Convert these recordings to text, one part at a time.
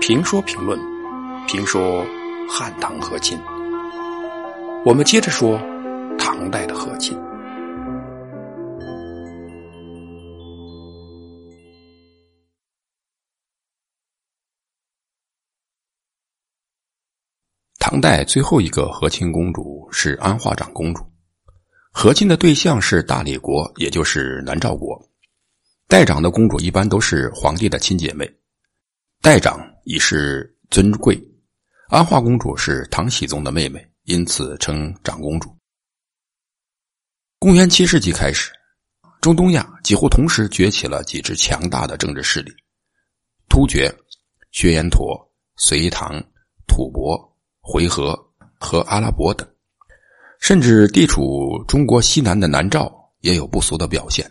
评说评论，评说汉唐和亲。我们接着说唐代的和亲。唐代最后一个和亲公主是安化长公主，和亲的对象是大理国，也就是南诏国。代长的公主一般都是皇帝的亲姐妹。代长已是尊贵，安化公主是唐僖宗的妹妹，因此称长公主。公元七世纪开始，中东亚几乎同时崛起了几支强大的政治势力：突厥、薛延陀、隋唐、吐蕃、回纥和阿拉伯等，甚至地处中国西南的南诏也有不俗的表现。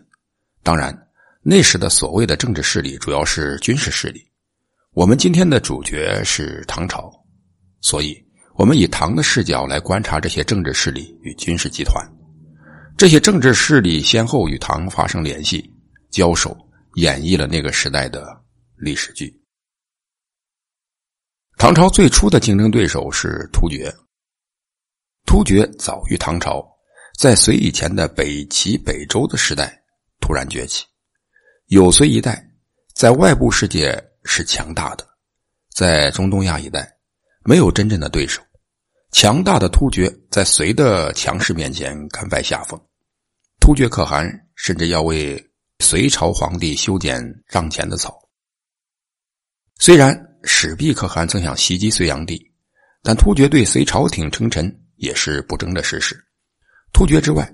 当然，那时的所谓的政治势力主要是军事势力。我们今天的主角是唐朝，所以我们以唐的视角来观察这些政治势力与军事集团。这些政治势力先后与唐发生联系、交手，演绎了那个时代的历史剧。唐朝最初的竞争对手是突厥。突厥早于唐朝，在隋以前的北齐、北周的时代突然崛起，有隋一代，在外部世界。是强大的，在中东亚一带没有真正的对手。强大的突厥在隋的强势面前甘拜下风。突厥可汗甚至要为隋朝皇帝修剪帐前的草。虽然始毕可汗曾想袭击隋炀帝，但突厥对隋朝廷称臣也是不争的事实。突厥之外，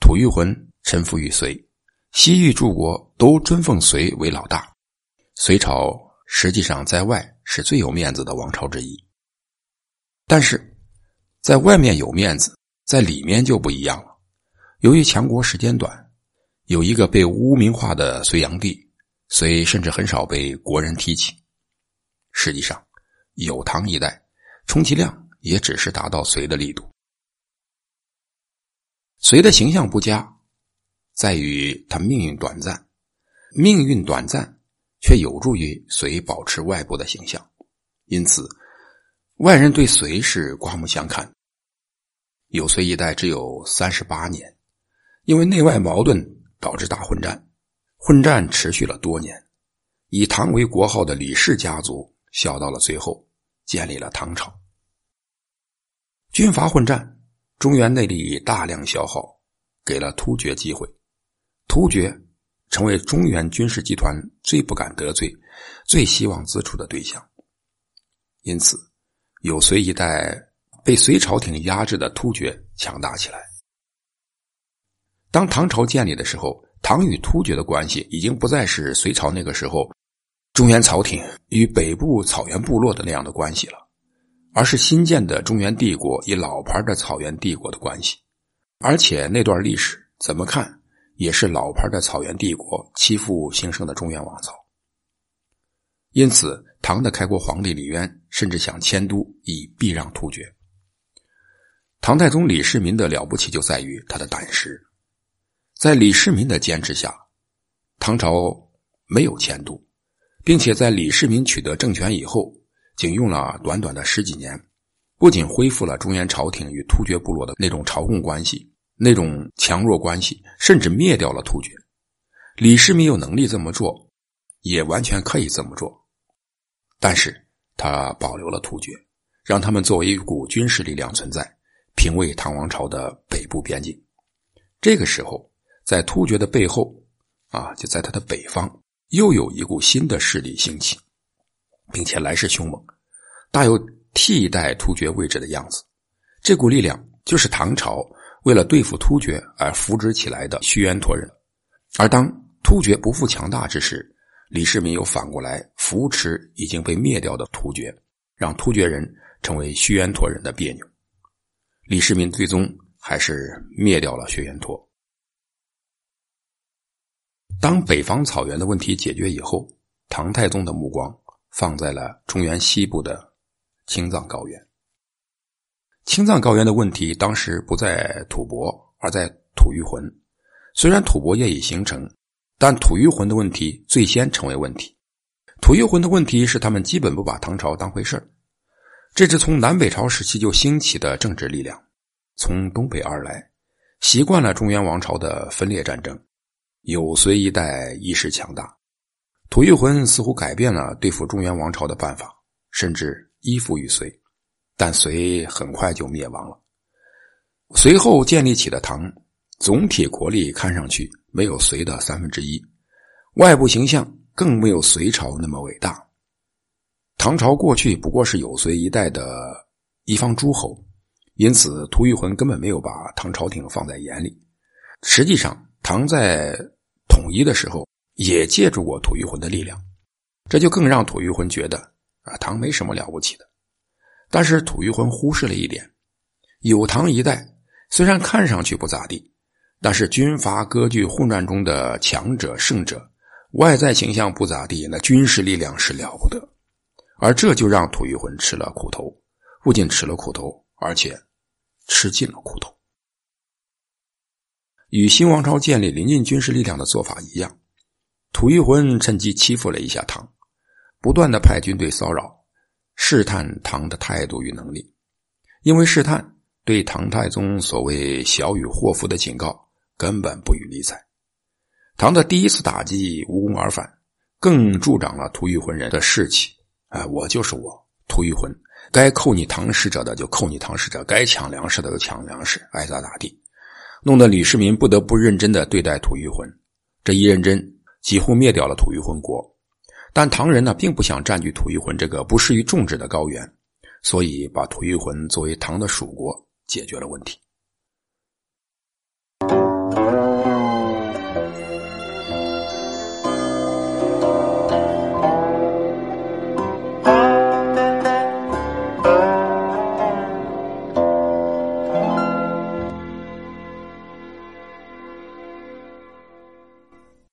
吐谷浑臣服于隋，西域诸国都尊奉隋为老大。隋朝实际上在外是最有面子的王朝之一，但是，在外面有面子，在里面就不一样了。由于强国时间短，有一个被污名化的隋炀帝，隋甚至很少被国人提起。实际上，有唐一代，充其量也只是达到隋的力度。隋的形象不佳，在于他命运短暂，命运短暂。却有助于隋保持外部的形象，因此外人对隋是刮目相看。有隋一代只有三十八年，因为内外矛盾导致大混战，混战持续了多年。以唐为国号的李氏家族笑到了最后，建立了唐朝。军阀混战，中原内力大量消耗，给了突厥机会，突厥。成为中原军事集团最不敢得罪、最希望自处的对象。因此，有隋一代被隋朝廷压制的突厥强大起来。当唐朝建立的时候，唐与突厥的关系已经不再是隋朝那个时候中原朝廷与北部草原部落的那样的关系了，而是新建的中原帝国与老牌的草原帝国的关系。而且那段历史怎么看？也是老牌的草原帝国欺负兴盛的中原王朝，因此唐的开国皇帝李渊甚至想迁都以避让突厥。唐太宗李世民的了不起就在于他的胆识，在李世民的坚持下，唐朝没有迁都，并且在李世民取得政权以后，仅用了短短的十几年，不仅恢复了中原朝廷与突厥部落的那种朝贡关系。那种强弱关系，甚至灭掉了突厥。李世民有能力这么做，也完全可以这么做，但是他保留了突厥，让他们作为一股军事力量存在，平卫唐王朝的北部边境。这个时候，在突厥的背后，啊，就在他的北方，又有一股新的势力兴起，并且来势凶猛，大有替代突厥位置的样子。这股力量就是唐朝。为了对付突厥而扶植起来的须延陀人，而当突厥不复强大之时，李世民又反过来扶持已经被灭掉的突厥，让突厥人成为须延陀人的别扭。李世民最终还是灭掉了薛延陀。当北方草原的问题解决以后，唐太宗的目光放在了中原西部的青藏高原。青藏高原的问题当时不在吐蕃，而在吐谷浑。虽然吐蕃业已形成，但吐谷浑的问题最先成为问题。吐谷浑的问题是他们基本不把唐朝当回事这支从南北朝时期就兴起的政治力量，从东北而来，习惯了中原王朝的分裂战争，有隋一代意识强大。吐谷浑似乎改变了对付中原王朝的办法，甚至依附于隋，但隋很快就灭亡了。随后建立起的唐，总体国力看上去没有隋的三分之一，外部形象更没有隋朝那么伟大。唐朝过去不过是有隋一代的一方诸侯，因此吐谷浑根本没有把唐朝廷放在眼里。实际上，唐在统一的时候也借助过吐谷浑的力量，这就更让吐谷浑觉得啊，唐没什么了不起的。但是吐谷浑忽视了一点：有唐一代。虽然看上去不咋地，但是军阀割据混战中的强者胜者，外在形象不咋地，那军事力量是了不得。而这就让吐谷浑吃了苦头，不仅吃了苦头，而且吃尽了苦头。与新王朝建立临近军事力量的做法一样，吐谷浑趁机欺负了一下唐，不断的派军队骚扰，试探唐的态度与能力，因为试探。对唐太宗所谓“小雨祸福”的警告根本不予理睬，唐的第一次打击无功而返，更助长了吐谷浑人的士气。哎，我就是我，吐谷浑，该扣你唐使者的就扣你唐使者，该抢粮食的就抢粮食，爱咋咋地，弄得李世民不得不认真的对待吐谷浑。这一认真，几乎灭掉了吐谷浑国。但唐人呢，并不想占据吐谷浑这个不适于种植的高原，所以把吐谷浑作为唐的属国。解决了问题。